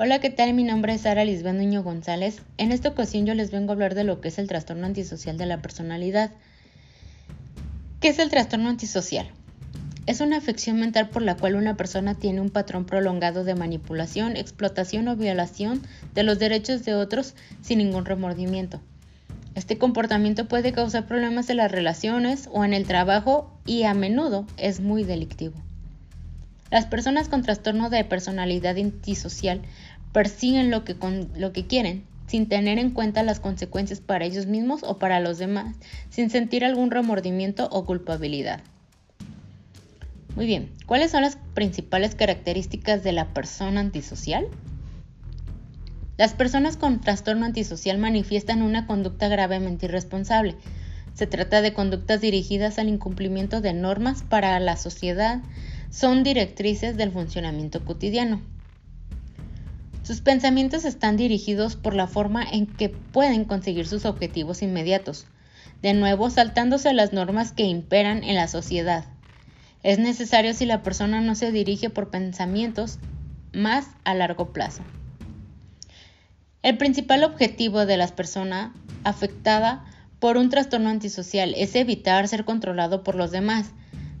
Hola, ¿qué tal? Mi nombre es Sara Lisbeth Nuño González. En esta ocasión yo les vengo a hablar de lo que es el trastorno antisocial de la personalidad. ¿Qué es el trastorno antisocial? Es una afección mental por la cual una persona tiene un patrón prolongado de manipulación, explotación o violación de los derechos de otros sin ningún remordimiento. Este comportamiento puede causar problemas en las relaciones o en el trabajo y a menudo es muy delictivo. Las personas con trastorno de personalidad antisocial persiguen lo que, lo que quieren, sin tener en cuenta las consecuencias para ellos mismos o para los demás, sin sentir algún remordimiento o culpabilidad. Muy bien, ¿cuáles son las principales características de la persona antisocial? Las personas con trastorno antisocial manifiestan una conducta gravemente irresponsable. Se trata de conductas dirigidas al incumplimiento de normas para la sociedad, son directrices del funcionamiento cotidiano. Sus pensamientos están dirigidos por la forma en que pueden conseguir sus objetivos inmediatos, de nuevo saltándose las normas que imperan en la sociedad. Es necesario si la persona no se dirige por pensamientos más a largo plazo. El principal objetivo de las personas afectada por un trastorno antisocial es evitar ser controlado por los demás.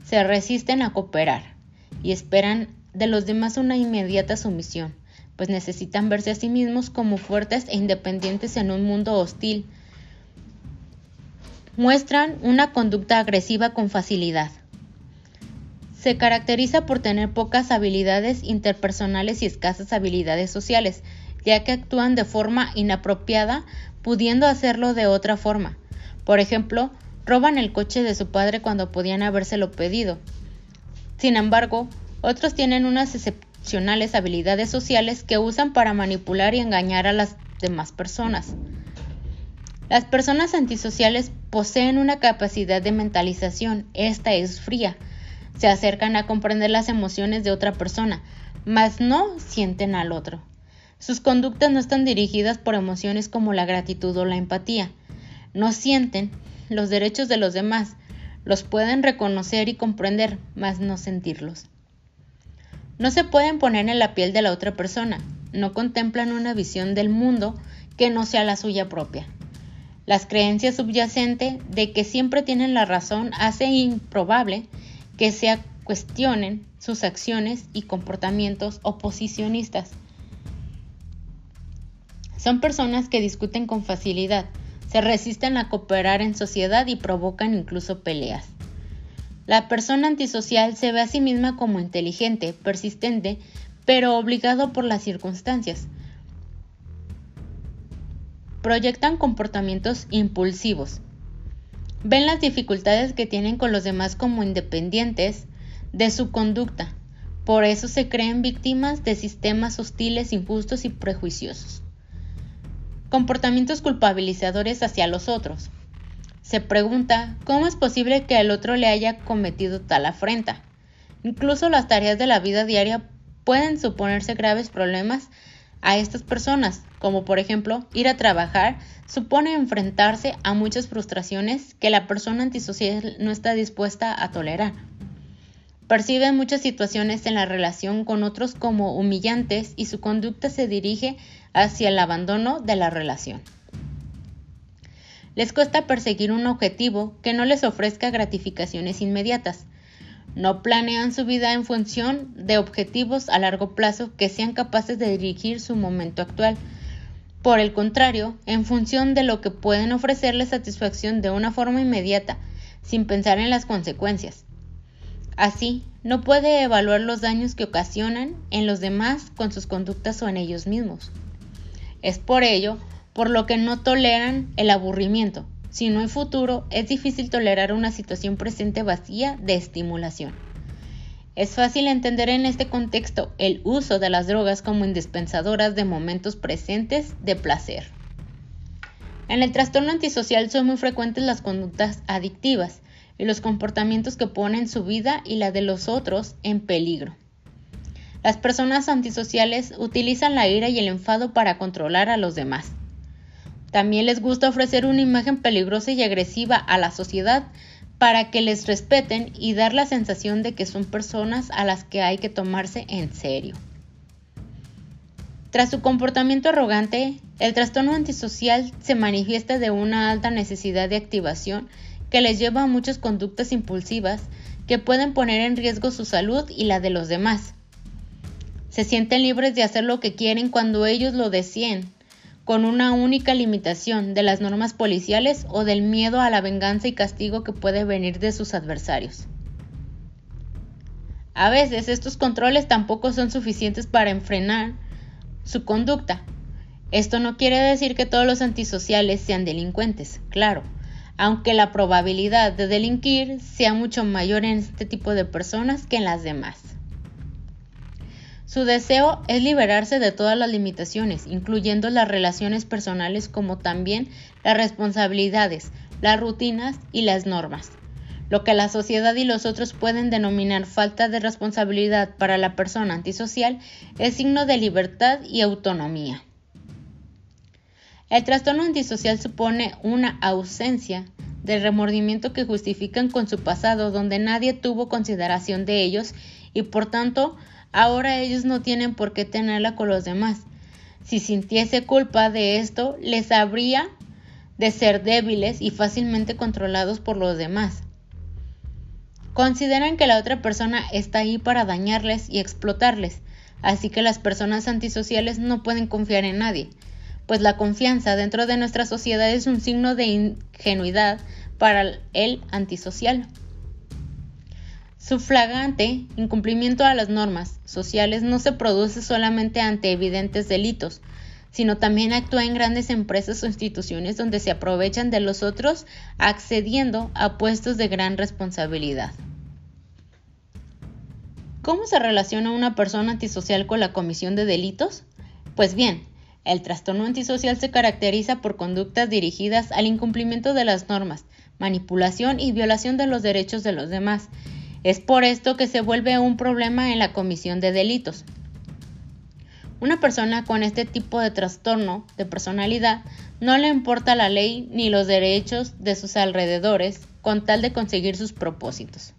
Se resisten a cooperar y esperan de los demás una inmediata sumisión, pues necesitan verse a sí mismos como fuertes e independientes en un mundo hostil. Muestran una conducta agresiva con facilidad. Se caracteriza por tener pocas habilidades interpersonales y escasas habilidades sociales, ya que actúan de forma inapropiada, pudiendo hacerlo de otra forma. Por ejemplo, roban el coche de su padre cuando podían habérselo pedido, sin embargo, otros tienen unas excepcionales habilidades sociales que usan para manipular y engañar a las demás personas. Las personas antisociales poseen una capacidad de mentalización, esta es fría. Se acercan a comprender las emociones de otra persona, mas no sienten al otro. Sus conductas no están dirigidas por emociones como la gratitud o la empatía. No sienten los derechos de los demás, los pueden reconocer y comprender, mas no sentirlos. No se pueden poner en la piel de la otra persona, no contemplan una visión del mundo que no sea la suya propia. Las creencias subyacentes de que siempre tienen la razón hace improbable que se cuestionen sus acciones y comportamientos oposicionistas. Son personas que discuten con facilidad, se resisten a cooperar en sociedad y provocan incluso peleas. La persona antisocial se ve a sí misma como inteligente, persistente, pero obligado por las circunstancias. Proyectan comportamientos impulsivos. Ven las dificultades que tienen con los demás como independientes de su conducta. Por eso se creen víctimas de sistemas hostiles, injustos y prejuiciosos comportamientos culpabilizadores hacia los otros. Se pregunta cómo es posible que el otro le haya cometido tal afrenta. Incluso las tareas de la vida diaria pueden suponerse graves problemas a estas personas, como por ejemplo ir a trabajar supone enfrentarse a muchas frustraciones que la persona antisocial no está dispuesta a tolerar. Percibe muchas situaciones en la relación con otros como humillantes y su conducta se dirige hacia el abandono de la relación. Les cuesta perseguir un objetivo que no les ofrezca gratificaciones inmediatas. No planean su vida en función de objetivos a largo plazo que sean capaces de dirigir su momento actual. Por el contrario, en función de lo que pueden ofrecerle satisfacción de una forma inmediata, sin pensar en las consecuencias. Así, no puede evaluar los daños que ocasionan en los demás con sus conductas o en ellos mismos. Es por ello por lo que no toleran el aburrimiento. Si no hay futuro, es difícil tolerar una situación presente vacía de estimulación. Es fácil entender en este contexto el uso de las drogas como indispensadoras de momentos presentes de placer. En el trastorno antisocial son muy frecuentes las conductas adictivas y los comportamientos que ponen su vida y la de los otros en peligro. Las personas antisociales utilizan la ira y el enfado para controlar a los demás. También les gusta ofrecer una imagen peligrosa y agresiva a la sociedad para que les respeten y dar la sensación de que son personas a las que hay que tomarse en serio. Tras su comportamiento arrogante, el trastorno antisocial se manifiesta de una alta necesidad de activación que les lleva a muchas conductas impulsivas que pueden poner en riesgo su salud y la de los demás. Se sienten libres de hacer lo que quieren cuando ellos lo deseen, con una única limitación de las normas policiales o del miedo a la venganza y castigo que puede venir de sus adversarios. A veces estos controles tampoco son suficientes para enfrenar su conducta. Esto no quiere decir que todos los antisociales sean delincuentes, claro, aunque la probabilidad de delinquir sea mucho mayor en este tipo de personas que en las demás. Su deseo es liberarse de todas las limitaciones, incluyendo las relaciones personales como también las responsabilidades, las rutinas y las normas. Lo que la sociedad y los otros pueden denominar falta de responsabilidad para la persona antisocial es signo de libertad y autonomía. El trastorno antisocial supone una ausencia de remordimiento que justifican con su pasado donde nadie tuvo consideración de ellos y por tanto Ahora ellos no tienen por qué tenerla con los demás. Si sintiese culpa de esto, les habría de ser débiles y fácilmente controlados por los demás. Consideran que la otra persona está ahí para dañarles y explotarles, así que las personas antisociales no pueden confiar en nadie, pues la confianza dentro de nuestra sociedad es un signo de ingenuidad para el antisocial. Su flagrante incumplimiento a las normas sociales no se produce solamente ante evidentes delitos, sino también actúa en grandes empresas o instituciones donde se aprovechan de los otros accediendo a puestos de gran responsabilidad. ¿Cómo se relaciona una persona antisocial con la comisión de delitos? Pues bien, el trastorno antisocial se caracteriza por conductas dirigidas al incumplimiento de las normas, manipulación y violación de los derechos de los demás, es por esto que se vuelve un problema en la comisión de delitos. Una persona con este tipo de trastorno de personalidad no le importa la ley ni los derechos de sus alrededores con tal de conseguir sus propósitos.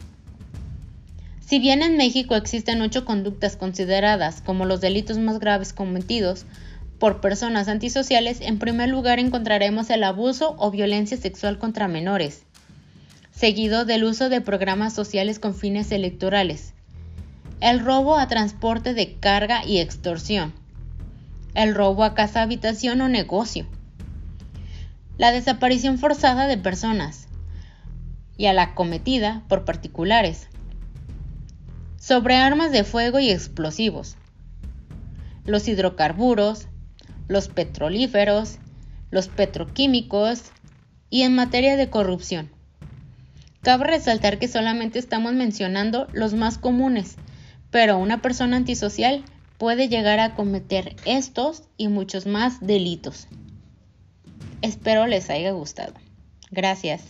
Si bien en México existen ocho conductas consideradas como los delitos más graves cometidos por personas antisociales, en primer lugar encontraremos el abuso o violencia sexual contra menores, seguido del uso de programas sociales con fines electorales, el robo a transporte de carga y extorsión, el robo a casa, habitación o negocio, la desaparición forzada de personas y a la cometida por particulares, sobre armas de fuego y explosivos, los hidrocarburos, los petrolíferos, los petroquímicos y en materia de corrupción. Cabe resaltar que solamente estamos mencionando los más comunes, pero una persona antisocial puede llegar a cometer estos y muchos más delitos. Espero les haya gustado. Gracias.